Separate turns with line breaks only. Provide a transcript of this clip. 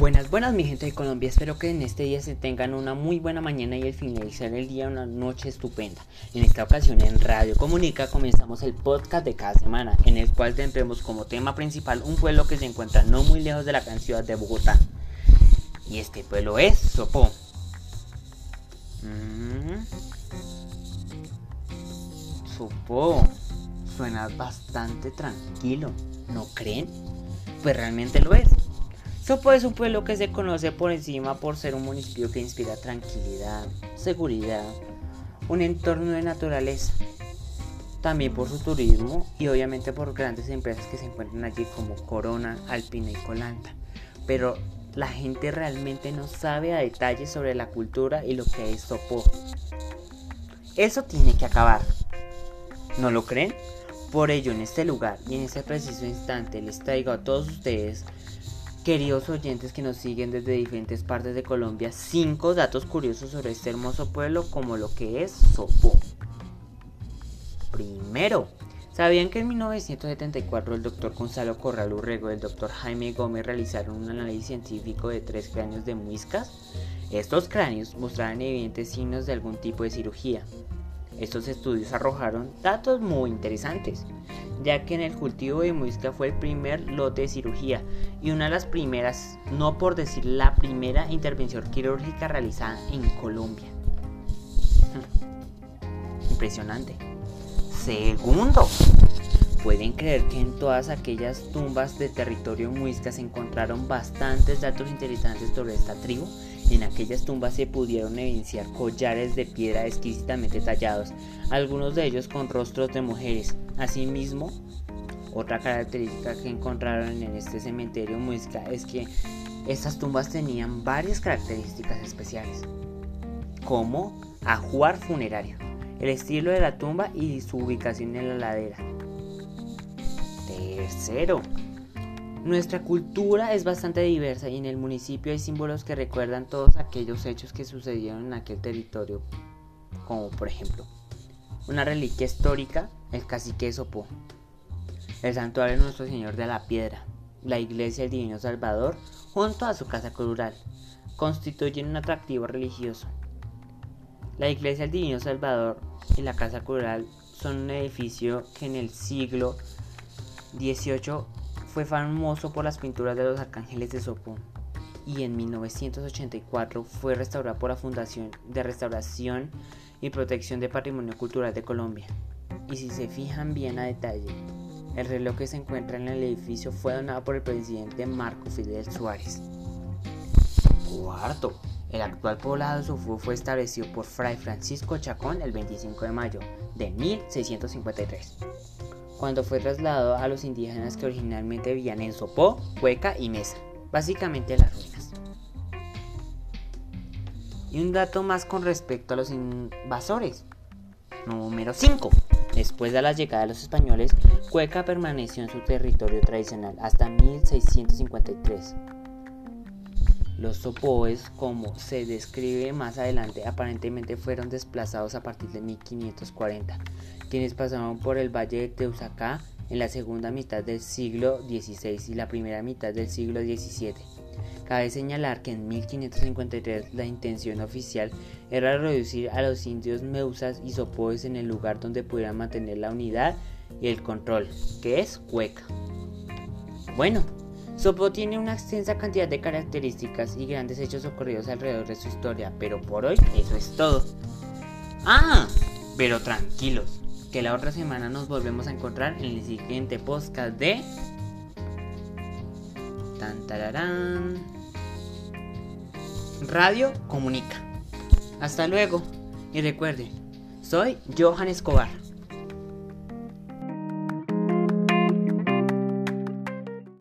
Buenas, buenas mi gente de Colombia, espero que en este día se tengan una muy buena mañana y al finalizar el día una noche estupenda. En esta ocasión en Radio Comunica comenzamos el podcast de cada semana, en el cual tendremos como tema principal un pueblo que se encuentra no muy lejos de la gran ciudad de Bogotá. Y este pueblo es Sopó. Mm. Sopó. Suena bastante tranquilo, ¿no creen? Pues realmente lo es. Sopo es un pueblo que se conoce por encima por ser un municipio que inspira tranquilidad, seguridad, un entorno de naturaleza, también por su turismo y obviamente por grandes empresas que se encuentran allí como Corona, Alpina y Colanta. Pero la gente realmente no sabe a detalle sobre la cultura y lo que es Sopo. Eso tiene que acabar. ¿No lo creen? Por ello, en este lugar y en este preciso instante les traigo a todos ustedes Queridos oyentes que nos siguen desde diferentes partes de Colombia, cinco datos curiosos sobre este hermoso pueblo como lo que es Sopó. Primero, ¿sabían que en 1974 el doctor Gonzalo Corral Urrego y el doctor Jaime Gómez realizaron un análisis científico de tres cráneos de muiscas? Estos cráneos mostraban evidentes signos de algún tipo de cirugía. Estos estudios arrojaron datos muy interesantes, ya que en el cultivo de muisca fue el primer lote de cirugía y una de las primeras, no por decir la primera intervención quirúrgica realizada en Colombia. Impresionante. Segundo, pueden creer que en todas aquellas tumbas de territorio muisca se encontraron bastantes datos interesantes sobre esta tribu en aquellas tumbas se pudieron evidenciar collares de piedra exquisitamente tallados, algunos de ellos con rostros de mujeres. Asimismo, otra característica que encontraron en este cementerio muisca es que estas tumbas tenían varias características especiales, como ajuar funerario, el estilo de la tumba y su ubicación en la ladera. Nuestra cultura es bastante diversa y en el municipio hay símbolos que recuerdan todos aquellos hechos que sucedieron en aquel territorio, como por ejemplo una reliquia histórica, el cacique Sopó, el santuario de Nuestro Señor de la Piedra, la iglesia del Divino Salvador, junto a su casa cultural, constituyen un atractivo religioso. La iglesia del Divino Salvador y la casa cultural son un edificio que en el siglo XVIII fue famoso por las pinturas de los arcángeles de Sopó y en 1984 fue restaurado por la Fundación de Restauración y Protección de Patrimonio Cultural de Colombia. Y si se fijan bien a detalle, el reloj que se encuentra en el edificio fue donado por el presidente Marco Fidel Suárez. Cuarto, el actual poblado de Sopó fue establecido por Fray Francisco Chacón el 25 de mayo de 1653 cuando fue trasladado a los indígenas que originalmente vivían en Sopó, Cueca y Mesa, básicamente las ruinas. Y un dato más con respecto a los invasores. Número 5. Después de la llegada de los españoles, Cueca permaneció en su territorio tradicional hasta 1653. Los sopoes, como se describe más adelante, aparentemente fueron desplazados a partir de 1540, quienes pasaron por el valle de Teusacá en la segunda mitad del siglo XVI y la primera mitad del siglo XVII. Cabe señalar que en 1553 la intención oficial era reducir a los indios meusas y sopoes en el lugar donde pudieran mantener la unidad y el control, que es Cueca. Bueno, Sopo tiene una extensa cantidad de características y grandes hechos ocurridos alrededor de su historia, pero por hoy eso es todo. Ah, pero tranquilos, que la otra semana nos volvemos a encontrar en el siguiente podcast de... Tan, Radio Comunica. Hasta luego y recuerden, soy Johan Escobar.